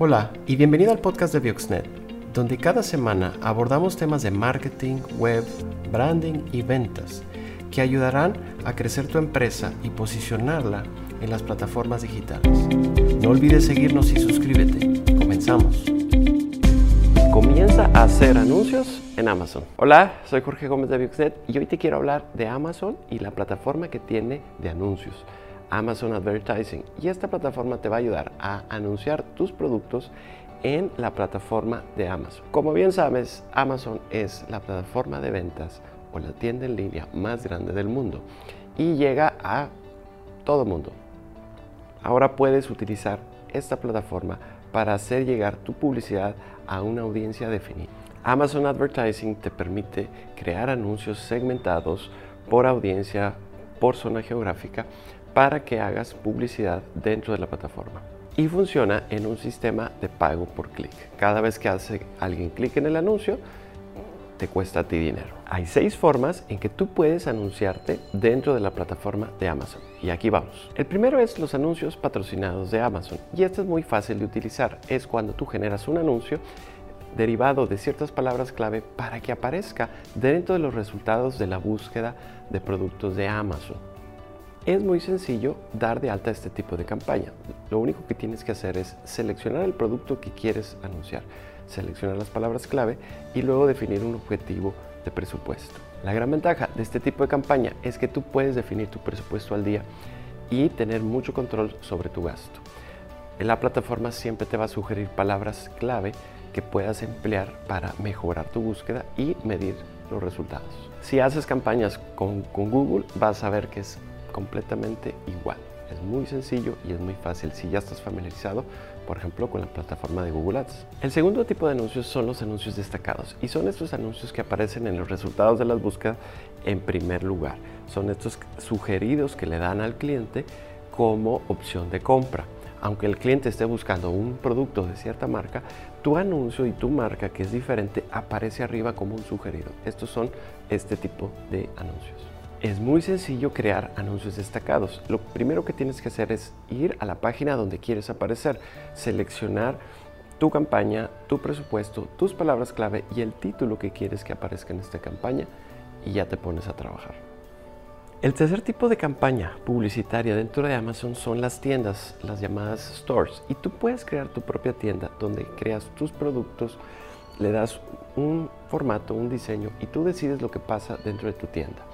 Hola y bienvenido al podcast de Bioxnet, donde cada semana abordamos temas de marketing, web, branding y ventas que ayudarán a crecer tu empresa y posicionarla en las plataformas digitales. No olvides seguirnos y suscríbete. Comenzamos. Comienza a hacer anuncios en Amazon. Hola, soy Jorge Gómez de Bioxnet y hoy te quiero hablar de Amazon y la plataforma que tiene de anuncios. Amazon Advertising y esta plataforma te va a ayudar a anunciar tus productos en la plataforma de Amazon. Como bien sabes, Amazon es la plataforma de ventas o la tienda en línea más grande del mundo y llega a todo mundo. Ahora puedes utilizar esta plataforma para hacer llegar tu publicidad a una audiencia definida. Amazon Advertising te permite crear anuncios segmentados por audiencia, por zona geográfica, para que hagas publicidad dentro de la plataforma. Y funciona en un sistema de pago por clic. Cada vez que hace alguien clic en el anuncio, te cuesta a ti dinero. Hay seis formas en que tú puedes anunciarte dentro de la plataforma de Amazon. Y aquí vamos. El primero es los anuncios patrocinados de Amazon. Y este es muy fácil de utilizar. Es cuando tú generas un anuncio derivado de ciertas palabras clave para que aparezca dentro de los resultados de la búsqueda de productos de Amazon. Es muy sencillo dar de alta este tipo de campaña. Lo único que tienes que hacer es seleccionar el producto que quieres anunciar, seleccionar las palabras clave y luego definir un objetivo de presupuesto. La gran ventaja de este tipo de campaña es que tú puedes definir tu presupuesto al día y tener mucho control sobre tu gasto. La plataforma siempre te va a sugerir palabras clave que puedas emplear para mejorar tu búsqueda y medir los resultados. Si haces campañas con, con Google, vas a ver que es completamente igual. Es muy sencillo y es muy fácil si ya estás familiarizado, por ejemplo, con la plataforma de Google Ads. El segundo tipo de anuncios son los anuncios destacados y son estos anuncios que aparecen en los resultados de las búsquedas en primer lugar. Son estos sugeridos que le dan al cliente como opción de compra. Aunque el cliente esté buscando un producto de cierta marca, tu anuncio y tu marca que es diferente aparece arriba como un sugerido. Estos son este tipo de anuncios. Es muy sencillo crear anuncios destacados. Lo primero que tienes que hacer es ir a la página donde quieres aparecer, seleccionar tu campaña, tu presupuesto, tus palabras clave y el título que quieres que aparezca en esta campaña y ya te pones a trabajar. El tercer tipo de campaña publicitaria dentro de Amazon son las tiendas, las llamadas stores. Y tú puedes crear tu propia tienda donde creas tus productos, le das un formato, un diseño y tú decides lo que pasa dentro de tu tienda.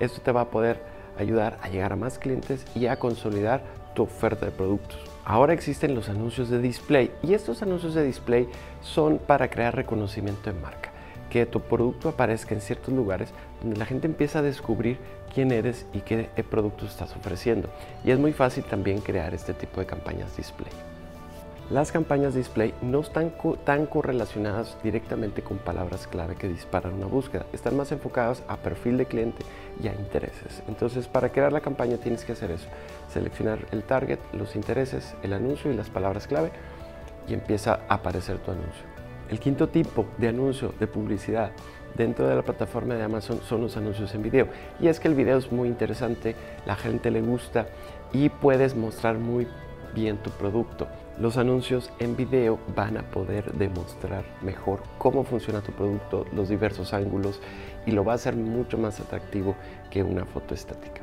Esto te va a poder ayudar a llegar a más clientes y a consolidar tu oferta de productos. Ahora existen los anuncios de display y estos anuncios de display son para crear reconocimiento de marca, que tu producto aparezca en ciertos lugares donde la gente empieza a descubrir quién eres y qué productos estás ofreciendo. Y es muy fácil también crear este tipo de campañas display. Las campañas display no están tan correlacionadas directamente con palabras clave que disparan una búsqueda. Están más enfocadas a perfil de cliente y a intereses. Entonces, para crear la campaña tienes que hacer eso. Seleccionar el target, los intereses, el anuncio y las palabras clave y empieza a aparecer tu anuncio. El quinto tipo de anuncio de publicidad dentro de la plataforma de Amazon son los anuncios en video. Y es que el video es muy interesante, la gente le gusta y puedes mostrar muy bien tu producto. Los anuncios en video van a poder demostrar mejor cómo funciona tu producto, los diversos ángulos y lo va a hacer mucho más atractivo que una foto estática.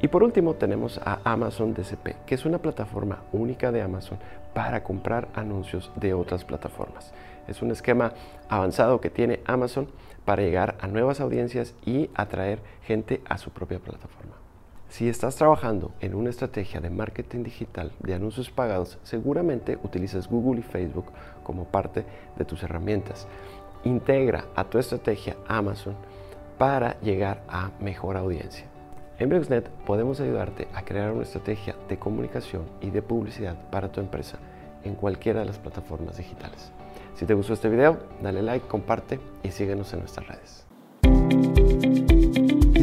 Y por último tenemos a Amazon DCP, que es una plataforma única de Amazon para comprar anuncios de otras plataformas. Es un esquema avanzado que tiene Amazon para llegar a nuevas audiencias y atraer gente a su propia plataforma. Si estás trabajando en una estrategia de marketing digital de anuncios pagados, seguramente utilizas Google y Facebook como parte de tus herramientas. Integra a tu estrategia Amazon para llegar a mejor audiencia. En Brexnet podemos ayudarte a crear una estrategia de comunicación y de publicidad para tu empresa en cualquiera de las plataformas digitales. Si te gustó este video, dale like, comparte y síguenos en nuestras redes